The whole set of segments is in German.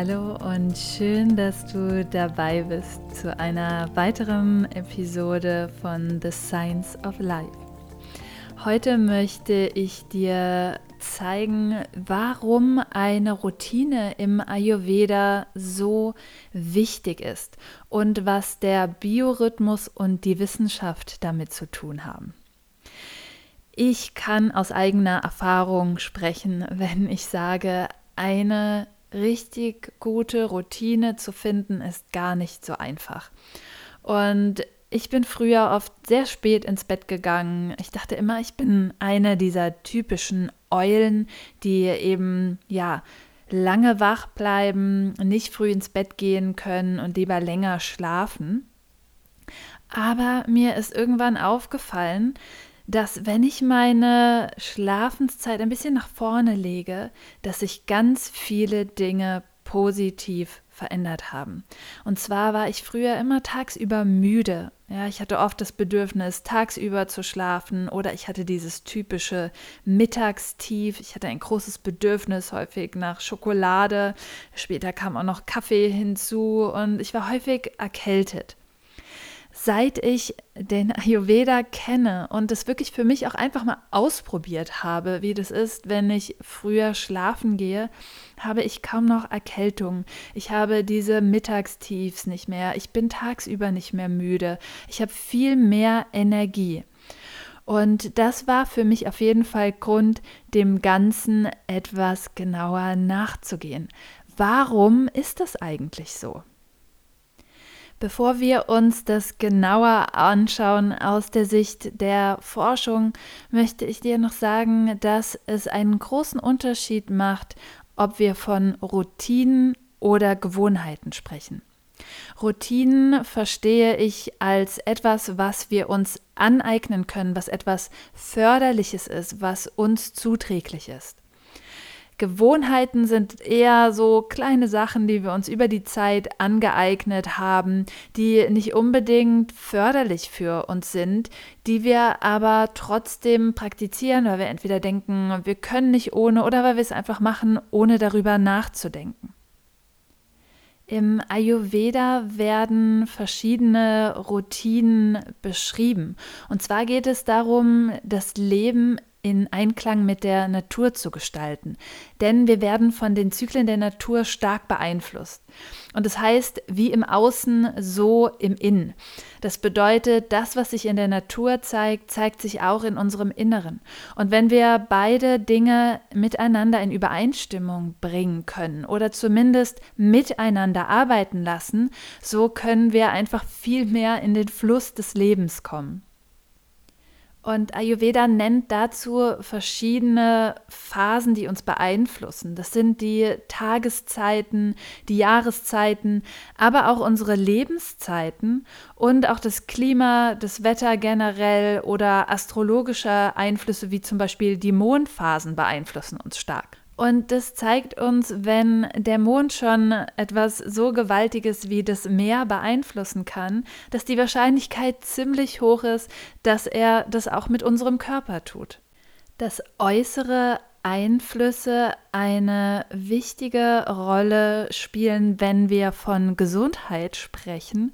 Hallo und schön, dass du dabei bist zu einer weiteren Episode von The Science of Life. Heute möchte ich dir zeigen, warum eine Routine im Ayurveda so wichtig ist und was der Biorhythmus und die Wissenschaft damit zu tun haben. Ich kann aus eigener Erfahrung sprechen, wenn ich sage, eine richtig gute Routine zu finden, ist gar nicht so einfach. Und ich bin früher oft sehr spät ins Bett gegangen. Ich dachte immer, ich bin eine dieser typischen Eulen, die eben, ja, lange wach bleiben, nicht früh ins Bett gehen können und lieber länger schlafen. Aber mir ist irgendwann aufgefallen, dass wenn ich meine Schlafenszeit ein bisschen nach vorne lege, dass sich ganz viele Dinge positiv verändert haben. Und zwar war ich früher immer tagsüber müde. Ja, ich hatte oft das Bedürfnis, tagsüber zu schlafen oder ich hatte dieses typische Mittagstief. Ich hatte ein großes Bedürfnis häufig nach Schokolade. Später kam auch noch Kaffee hinzu und ich war häufig erkältet seit ich den Ayurveda kenne und es wirklich für mich auch einfach mal ausprobiert habe, wie das ist, wenn ich früher schlafen gehe, habe ich kaum noch Erkältung. Ich habe diese Mittagstiefs nicht mehr. Ich bin tagsüber nicht mehr müde. Ich habe viel mehr Energie. Und das war für mich auf jeden Fall Grund, dem Ganzen etwas genauer nachzugehen. Warum ist das eigentlich so? Bevor wir uns das genauer anschauen aus der Sicht der Forschung, möchte ich dir noch sagen, dass es einen großen Unterschied macht, ob wir von Routinen oder Gewohnheiten sprechen. Routinen verstehe ich als etwas, was wir uns aneignen können, was etwas Förderliches ist, was uns zuträglich ist. Gewohnheiten sind eher so kleine Sachen, die wir uns über die Zeit angeeignet haben, die nicht unbedingt förderlich für uns sind, die wir aber trotzdem praktizieren, weil wir entweder denken, wir können nicht ohne oder weil wir es einfach machen, ohne darüber nachzudenken. Im Ayurveda werden verschiedene Routinen beschrieben. Und zwar geht es darum, das Leben in Einklang mit der Natur zu gestalten. Denn wir werden von den Zyklen der Natur stark beeinflusst. Und das heißt, wie im Außen, so im Innen. Das bedeutet, das, was sich in der Natur zeigt, zeigt sich auch in unserem Inneren. Und wenn wir beide Dinge miteinander in Übereinstimmung bringen können oder zumindest miteinander arbeiten lassen, so können wir einfach viel mehr in den Fluss des Lebens kommen. Und Ayurveda nennt dazu verschiedene Phasen, die uns beeinflussen. Das sind die Tageszeiten, die Jahreszeiten, aber auch unsere Lebenszeiten und auch das Klima, das Wetter generell oder astrologische Einflüsse wie zum Beispiel die Mondphasen beeinflussen uns stark. Und das zeigt uns, wenn der Mond schon etwas so Gewaltiges wie das Meer beeinflussen kann, dass die Wahrscheinlichkeit ziemlich hoch ist, dass er das auch mit unserem Körper tut. Dass äußere Einflüsse eine wichtige Rolle spielen, wenn wir von Gesundheit sprechen,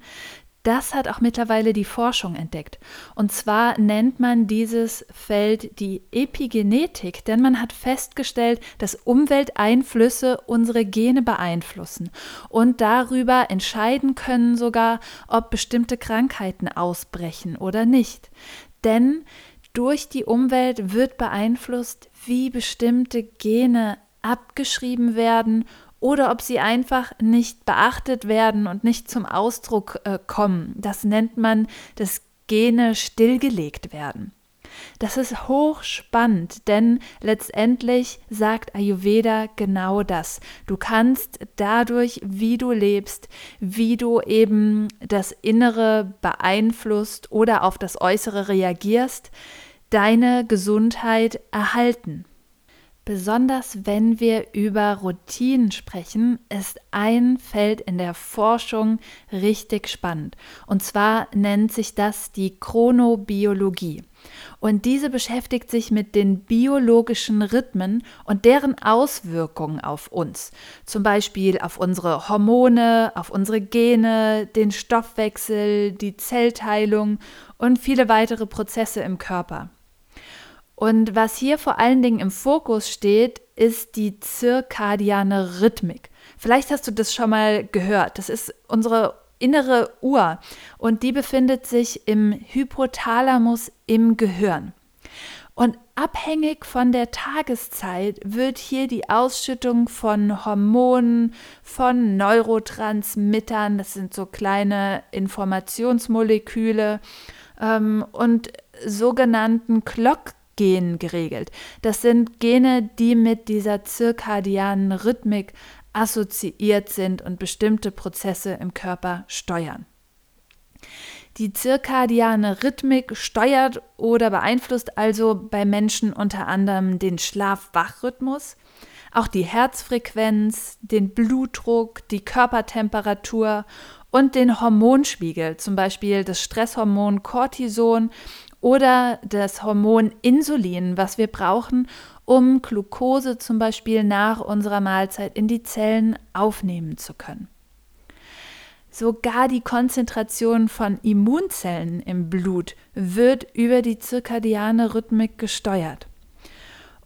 das hat auch mittlerweile die Forschung entdeckt. Und zwar nennt man dieses Feld die Epigenetik, denn man hat festgestellt, dass Umwelteinflüsse unsere Gene beeinflussen und darüber entscheiden können sogar, ob bestimmte Krankheiten ausbrechen oder nicht. Denn durch die Umwelt wird beeinflusst, wie bestimmte Gene abgeschrieben werden oder ob sie einfach nicht beachtet werden und nicht zum Ausdruck äh, kommen. Das nennt man das Gene stillgelegt werden. Das ist hochspannend, denn letztendlich sagt Ayurveda genau das. Du kannst dadurch, wie du lebst, wie du eben das Innere beeinflusst oder auf das Äußere reagierst, deine Gesundheit erhalten. Besonders wenn wir über Routinen sprechen, ist ein Feld in der Forschung richtig spannend. Und zwar nennt sich das die Chronobiologie. Und diese beschäftigt sich mit den biologischen Rhythmen und deren Auswirkungen auf uns. Zum Beispiel auf unsere Hormone, auf unsere Gene, den Stoffwechsel, die Zellteilung und viele weitere Prozesse im Körper. Und was hier vor allen Dingen im Fokus steht, ist die zirkadiane Rhythmik. Vielleicht hast du das schon mal gehört. Das ist unsere innere Uhr und die befindet sich im Hypothalamus im Gehirn. Und abhängig von der Tageszeit wird hier die Ausschüttung von Hormonen, von Neurotransmittern, das sind so kleine Informationsmoleküle, ähm, und sogenannten Clock Genen geregelt. Das sind Gene, die mit dieser zirkadianen Rhythmik assoziiert sind und bestimmte Prozesse im Körper steuern. Die zirkadiane Rhythmik steuert oder beeinflusst also bei Menschen unter anderem den Schlaf-Wach-Rhythmus, auch die Herzfrequenz, den Blutdruck, die Körpertemperatur und den Hormonspiegel, zum Beispiel das Stresshormon Cortison oder das Hormon Insulin, was wir brauchen, um Glucose zum Beispiel nach unserer Mahlzeit in die Zellen aufnehmen zu können. Sogar die Konzentration von Immunzellen im Blut wird über die zirkadiane Rhythmik gesteuert.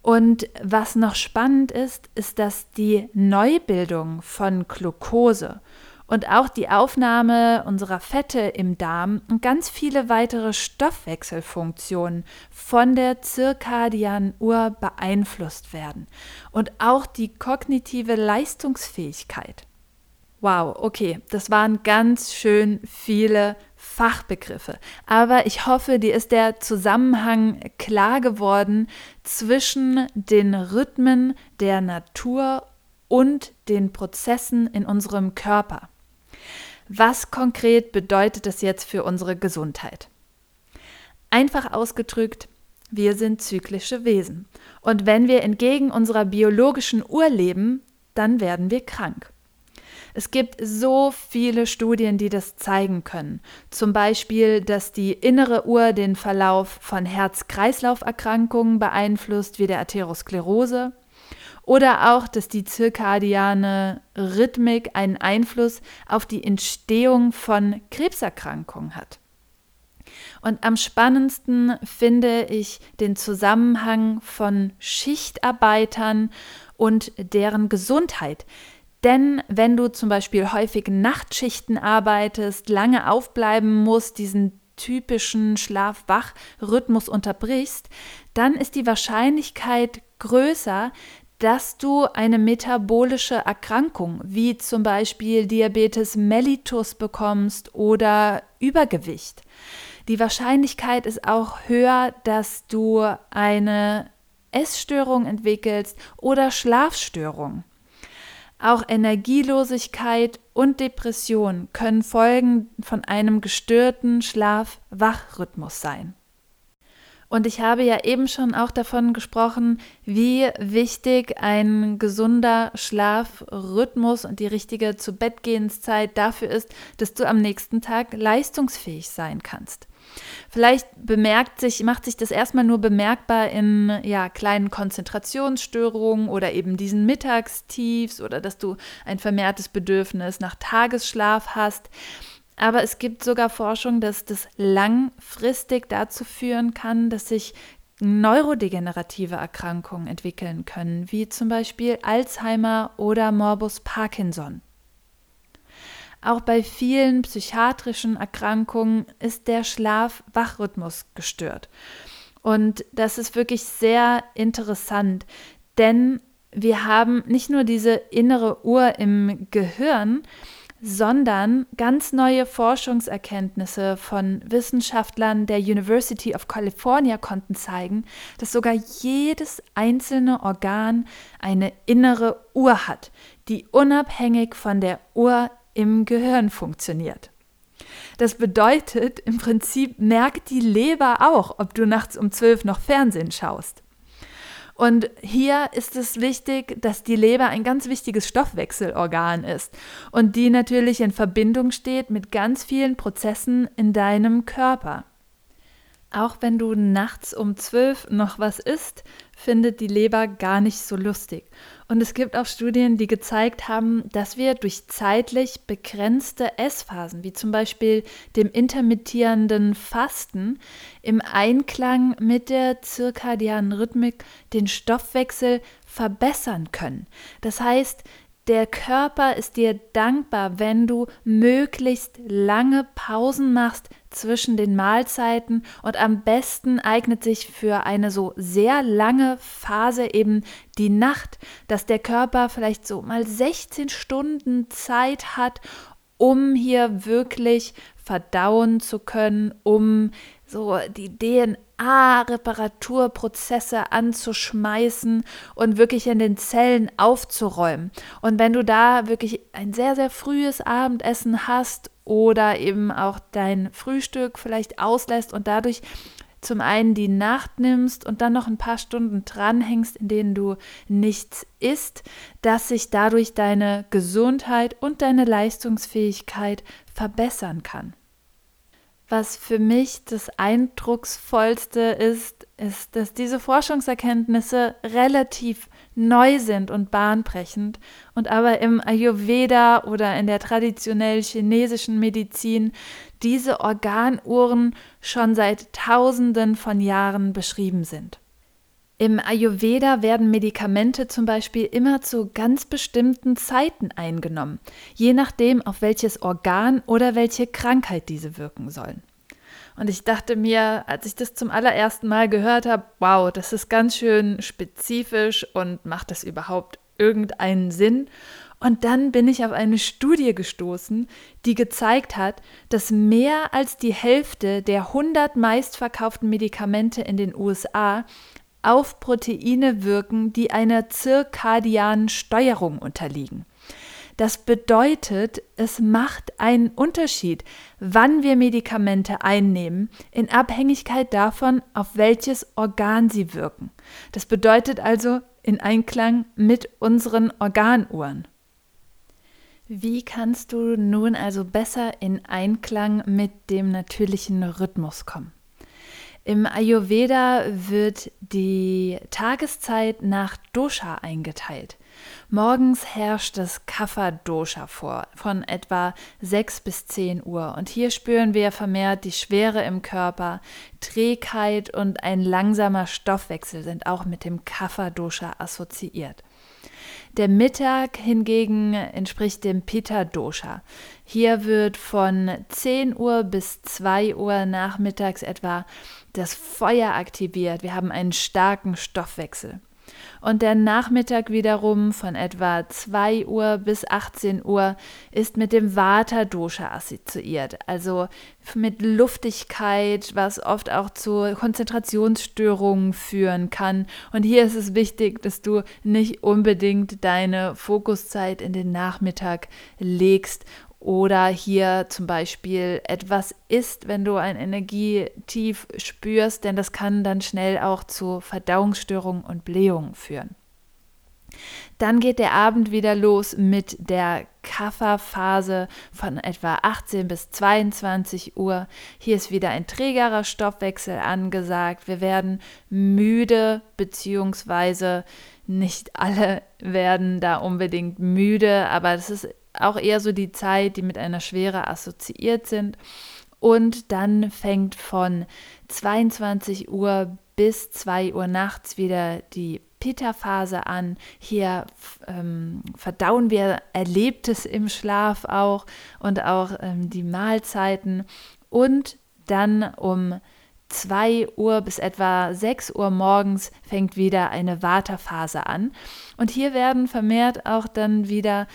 Und was noch spannend ist, ist, dass die Neubildung von Glucose und auch die Aufnahme unserer Fette im Darm und ganz viele weitere Stoffwechselfunktionen von der zirkadianen Uhr beeinflusst werden und auch die kognitive Leistungsfähigkeit. Wow, okay, das waren ganz schön viele Fachbegriffe. Aber ich hoffe, dir ist der Zusammenhang klar geworden zwischen den Rhythmen der Natur und den Prozessen in unserem Körper. Was konkret bedeutet das jetzt für unsere Gesundheit? Einfach ausgedrückt, wir sind zyklische Wesen. Und wenn wir entgegen unserer biologischen Uhr leben, dann werden wir krank. Es gibt so viele Studien, die das zeigen können. Zum Beispiel, dass die innere Uhr den Verlauf von Herz-Kreislauf-Erkrankungen beeinflusst, wie der Atherosklerose, oder auch, dass die zirkadiane Rhythmik einen Einfluss auf die Entstehung von Krebserkrankungen hat. Und am spannendsten finde ich den Zusammenhang von Schichtarbeitern und deren Gesundheit. Denn wenn du zum Beispiel häufig Nachtschichten arbeitest, lange aufbleiben musst, diesen typischen Schlaf-Wach-Rhythmus unterbrichst, dann ist die Wahrscheinlichkeit größer, dass du eine metabolische Erkrankung wie zum Beispiel Diabetes mellitus bekommst oder Übergewicht. Die Wahrscheinlichkeit ist auch höher, dass du eine Essstörung entwickelst oder Schlafstörung. Auch Energielosigkeit und Depression können Folgen von einem gestörten Schlaf-Wach-Rhythmus sein. Und ich habe ja eben schon auch davon gesprochen, wie wichtig ein gesunder Schlafrhythmus und die richtige Zu-Bett-Gehenszeit dafür ist, dass du am nächsten Tag leistungsfähig sein kannst. Vielleicht bemerkt sich, macht sich das erstmal nur bemerkbar in ja, kleinen Konzentrationsstörungen oder eben diesen Mittagstiefs oder dass du ein vermehrtes Bedürfnis nach Tagesschlaf hast. Aber es gibt sogar Forschung, dass das langfristig dazu führen kann, dass sich neurodegenerative Erkrankungen entwickeln können, wie zum Beispiel Alzheimer oder Morbus Parkinson. Auch bei vielen psychiatrischen Erkrankungen ist der Schlaf-Wachrhythmus gestört. Und das ist wirklich sehr interessant, denn wir haben nicht nur diese innere Uhr im Gehirn, sondern ganz neue Forschungserkenntnisse von Wissenschaftlern der University of California konnten zeigen, dass sogar jedes einzelne Organ eine innere Uhr hat, die unabhängig von der Uhr im Gehirn funktioniert. Das bedeutet, im Prinzip merkt die Leber auch, ob du nachts um zwölf noch Fernsehen schaust. Und hier ist es wichtig, dass die Leber ein ganz wichtiges Stoffwechselorgan ist und die natürlich in Verbindung steht mit ganz vielen Prozessen in deinem Körper. Auch wenn du nachts um zwölf noch was isst, findet die Leber gar nicht so lustig. Und es gibt auch Studien, die gezeigt haben, dass wir durch zeitlich begrenzte Essphasen, wie zum Beispiel dem intermittierenden Fasten, im Einklang mit der zirkadianen Rhythmik den Stoffwechsel verbessern können. Das heißt, der Körper ist dir dankbar, wenn du möglichst lange Pausen machst zwischen den Mahlzeiten und am besten eignet sich für eine so sehr lange Phase eben die Nacht, dass der Körper vielleicht so mal 16 Stunden Zeit hat, um hier wirklich verdauen zu können, um so die DNA-Reparaturprozesse anzuschmeißen und wirklich in den Zellen aufzuräumen. Und wenn du da wirklich ein sehr, sehr frühes Abendessen hast oder eben auch dein Frühstück vielleicht auslässt und dadurch zum einen die Nacht nimmst und dann noch ein paar Stunden dranhängst, in denen du nichts isst, dass sich dadurch deine Gesundheit und deine Leistungsfähigkeit verbessern kann. Was für mich das Eindrucksvollste ist, ist, dass diese Forschungserkenntnisse relativ neu sind und bahnbrechend und aber im Ayurveda oder in der traditionell chinesischen Medizin diese Organuhren schon seit Tausenden von Jahren beschrieben sind. Im Ayurveda werden Medikamente zum Beispiel immer zu ganz bestimmten Zeiten eingenommen, je nachdem, auf welches Organ oder welche Krankheit diese wirken sollen. Und ich dachte mir, als ich das zum allerersten Mal gehört habe, wow, das ist ganz schön spezifisch und macht das überhaupt irgendeinen Sinn? Und dann bin ich auf eine Studie gestoßen, die gezeigt hat, dass mehr als die Hälfte der 100 meistverkauften Medikamente in den USA auf Proteine wirken, die einer zirkadianen Steuerung unterliegen. Das bedeutet, es macht einen Unterschied, wann wir Medikamente einnehmen, in Abhängigkeit davon, auf welches Organ sie wirken. Das bedeutet also in Einklang mit unseren Organuhren. Wie kannst du nun also besser in Einklang mit dem natürlichen Rhythmus kommen? Im Ayurveda wird die Tageszeit nach Dosha eingeteilt. Morgens herrscht das Kapha-Dosha vor, von etwa 6 bis 10 Uhr. Und hier spüren wir vermehrt die Schwere im Körper, Trägheit und ein langsamer Stoffwechsel sind auch mit dem Kapha-Dosha assoziiert. Der Mittag hingegen entspricht dem Pitta-Dosha. Hier wird von 10 Uhr bis 2 Uhr nachmittags etwa das Feuer aktiviert. Wir haben einen starken Stoffwechsel. Und der Nachmittag wiederum von etwa 2 Uhr bis 18 Uhr ist mit dem Vata-Dosha assoziiert, also mit Luftigkeit, was oft auch zu Konzentrationsstörungen führen kann. Und hier ist es wichtig, dass du nicht unbedingt deine Fokuszeit in den Nachmittag legst oder hier zum Beispiel etwas isst, wenn du ein Energietief spürst, denn das kann dann schnell auch zu Verdauungsstörungen und Blähungen führen. Dann geht der Abend wieder los mit der Kafferphase von etwa 18 bis 22 Uhr. Hier ist wieder ein trägerer Stoffwechsel angesagt. Wir werden müde, beziehungsweise nicht alle werden da unbedingt müde, aber das ist auch eher so die Zeit, die mit einer Schwere assoziiert sind. Und dann fängt von 22 Uhr bis 2 Uhr nachts wieder die Pitta-Phase an. Hier ähm, verdauen wir Erlebtes im Schlaf auch und auch ähm, die Mahlzeiten. Und dann um 2 Uhr bis etwa 6 Uhr morgens fängt wieder eine Vata-Phase an. Und hier werden vermehrt auch dann wieder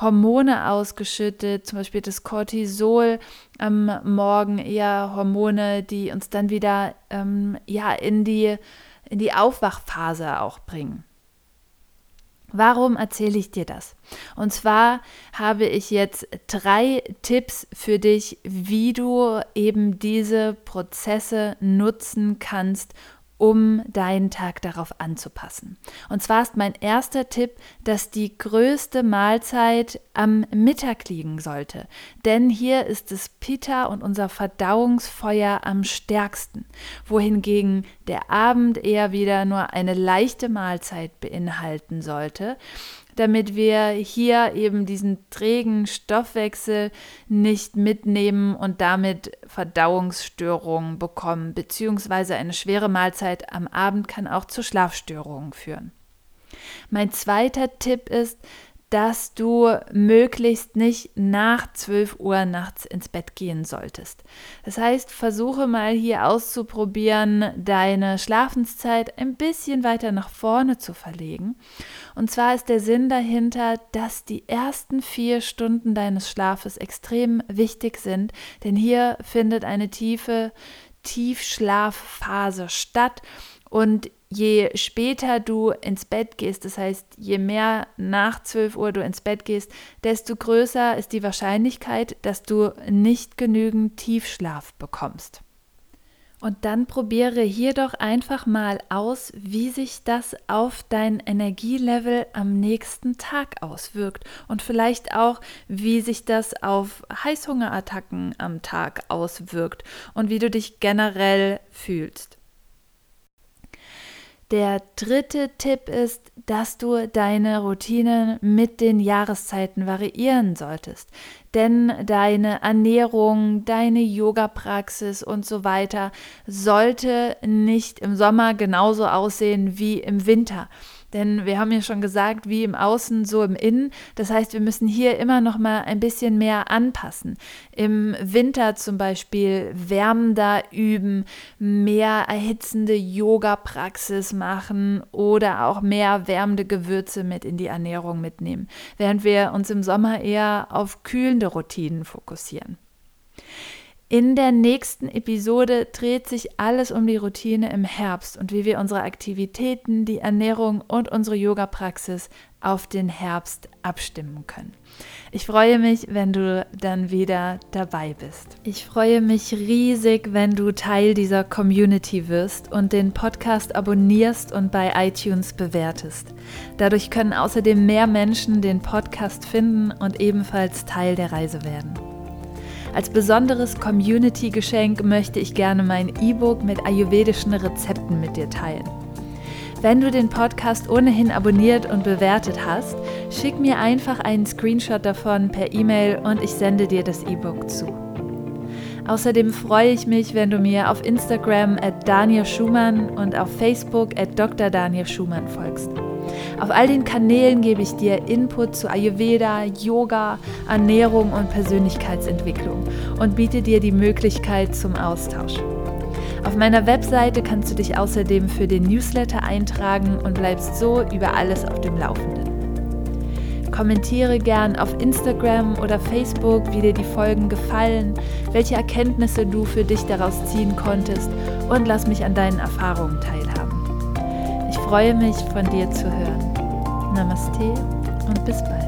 Hormone ausgeschüttet, zum Beispiel das Cortisol am Morgen, eher Hormone, die uns dann wieder ähm, ja, in, die, in die Aufwachphase auch bringen. Warum erzähle ich dir das? Und zwar habe ich jetzt drei Tipps für dich, wie du eben diese Prozesse nutzen kannst, um deinen Tag darauf anzupassen. Und zwar ist mein erster Tipp, dass die größte Mahlzeit am Mittag liegen sollte. Denn hier ist das Pitta und unser Verdauungsfeuer am stärksten, wohingegen der Abend eher wieder nur eine leichte Mahlzeit beinhalten sollte damit wir hier eben diesen trägen Stoffwechsel nicht mitnehmen und damit Verdauungsstörungen bekommen, beziehungsweise eine schwere Mahlzeit am Abend kann auch zu Schlafstörungen führen. Mein zweiter Tipp ist, dass du möglichst nicht nach 12 Uhr nachts ins Bett gehen solltest. Das heißt, versuche mal hier auszuprobieren, deine Schlafenszeit ein bisschen weiter nach vorne zu verlegen. Und zwar ist der Sinn dahinter, dass die ersten vier Stunden deines Schlafes extrem wichtig sind, denn hier findet eine tiefe Tiefschlafphase statt und je später du ins Bett gehst, das heißt, je mehr nach 12 Uhr du ins Bett gehst, desto größer ist die Wahrscheinlichkeit, dass du nicht genügend Tiefschlaf bekommst. Und dann probiere hier doch einfach mal aus, wie sich das auf dein Energielevel am nächsten Tag auswirkt und vielleicht auch, wie sich das auf Heißhungerattacken am Tag auswirkt und wie du dich generell fühlst. Der dritte Tipp ist, dass du deine Routinen mit den Jahreszeiten variieren solltest. Denn deine Ernährung, deine Yoga-Praxis und so weiter sollte nicht im Sommer genauso aussehen wie im Winter. Denn wir haben ja schon gesagt, wie im Außen, so im Innen. Das heißt, wir müssen hier immer noch mal ein bisschen mehr anpassen. Im Winter zum Beispiel wärmender üben, mehr erhitzende Yoga-Praxis machen oder auch mehr wärmende Gewürze mit in die Ernährung mitnehmen, während wir uns im Sommer eher auf kühlende Routinen fokussieren. In der nächsten Episode dreht sich alles um die Routine im Herbst und wie wir unsere Aktivitäten, die Ernährung und unsere Yoga-Praxis auf den Herbst abstimmen können. Ich freue mich, wenn du dann wieder dabei bist. Ich freue mich riesig, wenn du Teil dieser Community wirst und den Podcast abonnierst und bei iTunes bewertest. Dadurch können außerdem mehr Menschen den Podcast finden und ebenfalls Teil der Reise werden. Als besonderes Community-Geschenk möchte ich gerne mein E-Book mit ayurvedischen Rezepten mit dir teilen. Wenn du den Podcast ohnehin abonniert und bewertet hast, schick mir einfach einen Screenshot davon per E-Mail und ich sende dir das E-Book zu. Außerdem freue ich mich, wenn du mir auf Instagram at Daniel Schumann und auf Facebook at Dr. Daniel Schumann folgst. Auf all den Kanälen gebe ich dir Input zu Ayurveda, Yoga, Ernährung und Persönlichkeitsentwicklung und biete dir die Möglichkeit zum Austausch. Auf meiner Webseite kannst du dich außerdem für den Newsletter eintragen und bleibst so über alles auf dem Laufenden. Kommentiere gern auf Instagram oder Facebook, wie dir die Folgen gefallen, welche Erkenntnisse du für dich daraus ziehen konntest und lass mich an deinen Erfahrungen teilhaben. Ich freue mich, von dir zu hören. Namaste und bis bald.